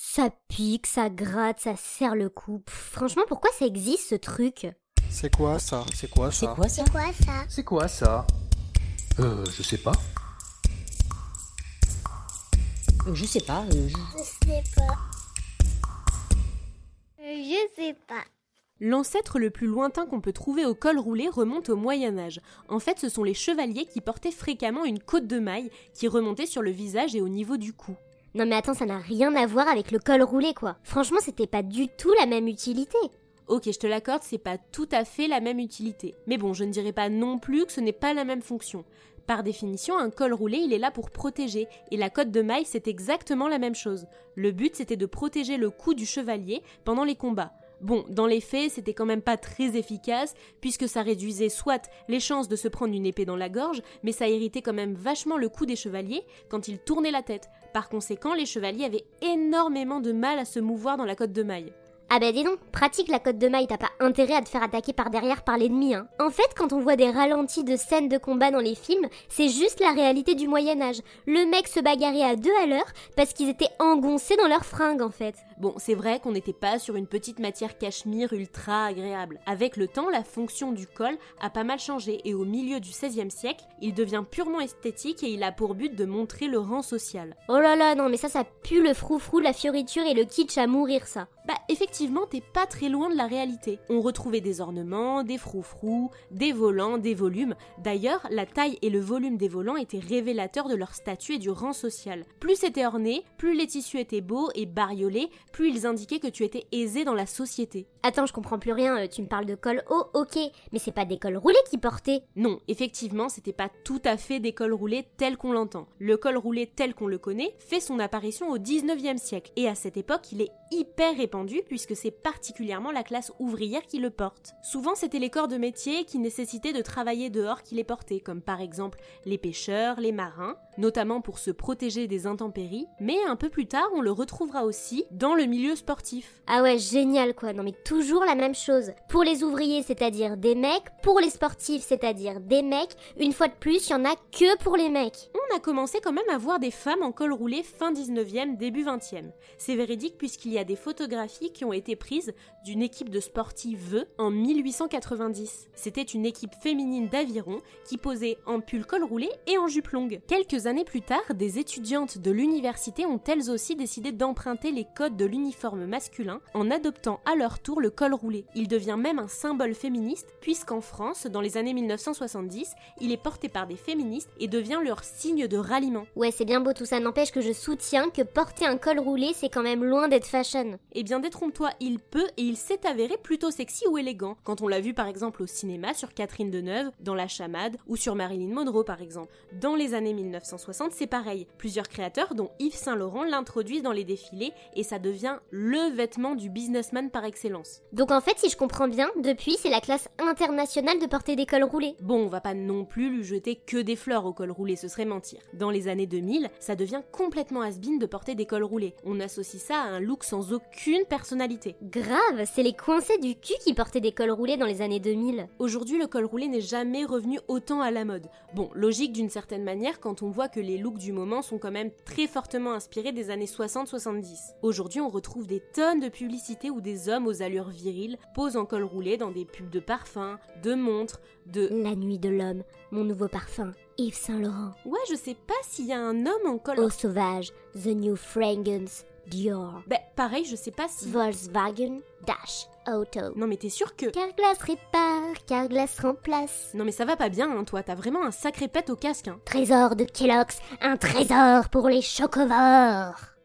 Ça pique, ça gratte, ça serre le cou. Pff, franchement, pourquoi ça existe ce truc? C'est quoi ça? C'est quoi C'est ça quoi ça? C'est quoi ça? C'est quoi ça? Euh, je sais pas. Euh, Je sais pas. euh, je- Je sais pas. Euh, Je sais pas. L'ancêtre le plus lointain qu'on peut trouver au col roulé remonte au Moyen Âge. En fait, ce sont les chevaliers qui portaient fréquemment une côte de maille qui remontait sur le visage et au niveau du cou. Non mais attends, ça n'a rien à voir avec le col roulé quoi. Franchement, c'était pas du tout la même utilité. Ok, je te l'accorde, c'est pas tout à fait la même utilité. Mais bon, je ne dirais pas non plus que ce n'est pas la même fonction. Par définition, un col roulé, il est là pour protéger, et la côte de maille, c'est exactement la même chose. Le but, c'était de protéger le cou du chevalier pendant les combats. Bon, dans les faits, c'était quand même pas très efficace, puisque ça réduisait soit les chances de se prendre une épée dans la gorge, mais ça irritait quand même vachement le cou des chevaliers quand ils tournaient la tête. Par conséquent, les chevaliers avaient énormément de mal à se mouvoir dans la côte de maille. Ah bah dis donc, pratique la côte de maille, t'as pas intérêt à te faire attaquer par derrière par l'ennemi, hein. En fait, quand on voit des ralentis de scènes de combat dans les films, c'est juste la réalité du Moyen-Âge. Le mec se bagarrait à deux à l'heure parce qu'ils étaient engoncés dans leurs fringues en fait. Bon, c'est vrai qu'on n'était pas sur une petite matière cachemire ultra agréable. Avec le temps, la fonction du col a pas mal changé et au milieu du XVIe siècle, il devient purement esthétique et il a pour but de montrer le rang social. Oh là là, non mais ça, ça pue le froufrou, la fioriture et le kitsch à mourir ça. Bah effectivement, t'es pas très loin de la réalité. On retrouvait des ornements, des froufrous, des volants, des volumes. D'ailleurs, la taille et le volume des volants étaient révélateurs de leur statut et du rang social. Plus c'était orné, plus les tissus étaient beaux et bariolés, plus ils indiquaient que tu étais aisé dans la société. Attends, je comprends plus rien, euh, tu me parles de col haut, ok, mais c'est pas des cols roulés qui portaient. Non, effectivement, c'était pas tout à fait des cols roulés tel qu'on l'entend. Le col roulé tel qu'on le connaît fait son apparition au 19e siècle et à cette époque, il est hyper répandu puisque c'est particulièrement la classe ouvrière qui le porte. Souvent, c'était les corps de métier qui nécessitaient de travailler dehors qui les portaient, comme par exemple les pêcheurs, les marins, notamment pour se protéger des intempéries, mais un peu plus tard, on le retrouvera aussi dans le milieu sportif. Ah ouais, génial quoi, non mais toujours la même chose. Pour les ouvriers, c'est-à-dire des mecs, pour les sportifs, c'est-à-dire des mecs, une fois de plus, il y en a que pour les mecs. On a commencé quand même à voir des femmes en col roulé fin 19e, début 20e. C'est véridique puisqu'il y a des photographies qui ont été prises d'une équipe de sportives en 1890. C'était une équipe féminine d'aviron qui posait en pull col roulé et en jupe longue. Quelques années plus tard, des étudiantes de l'université ont elles aussi décidé d'emprunter les codes de l'uniforme masculin en adoptant à leur tour le col roulé. Il devient même un symbole féministe puisqu'en France, dans les années 1970, il est porté par des féministes et devient leur signe de ralliement. Ouais, c'est bien beau tout ça, n'empêche que je soutiens que porter un col roulé, c'est quand même loin d'être fashion. Eh bien, détrompe-toi, il peut et il s'est avéré plutôt sexy ou élégant, quand on l'a vu par exemple au cinéma sur Catherine Deneuve, dans La Chamade, ou sur Marilyn Monroe par exemple. Dans les années 1960, c'est pareil. Plusieurs créateurs, dont Yves Saint Laurent, l'introduisent dans les défilés et ça devient le vêtement du businessman par excellence. Donc en fait, si je comprends bien, depuis, c'est la classe internationale de porter des cols roulés. Bon, on va pas non plus lui jeter que des fleurs au col roulé, ce serait mentir. Dans les années 2000, ça devient complètement has de porter des cols roulés. On associe ça à un look sans aucune personnalité. Grave, c'est les coincés du cul qui portaient des cols roulés dans les années 2000. Aujourd'hui, le col roulé n'est jamais revenu autant à la mode. Bon, logique d'une certaine manière quand on voit que les looks du moment sont quand même très fortement inspirés des années 60-70. Aujourd'hui, on retrouve des tonnes de publicités où des hommes aux allures viriles posent en col roulé dans des pubs de parfums, de montres, de... La nuit de l'homme, mon nouveau parfum, Yves Saint Laurent. Ouais, je sais pas s'il y a un homme en col... Eau sauvage, The New Fragrance, Dior. Ben, pareil, je sais pas si... Volkswagen, Dash, Auto. Non mais t'es sûr que... Carglass répare, Carglass remplace. Non mais ça va pas bien, hein, toi, t'as vraiment un sacré pet au casque, hein. Trésor de Kellogg's, un trésor pour les chocovores.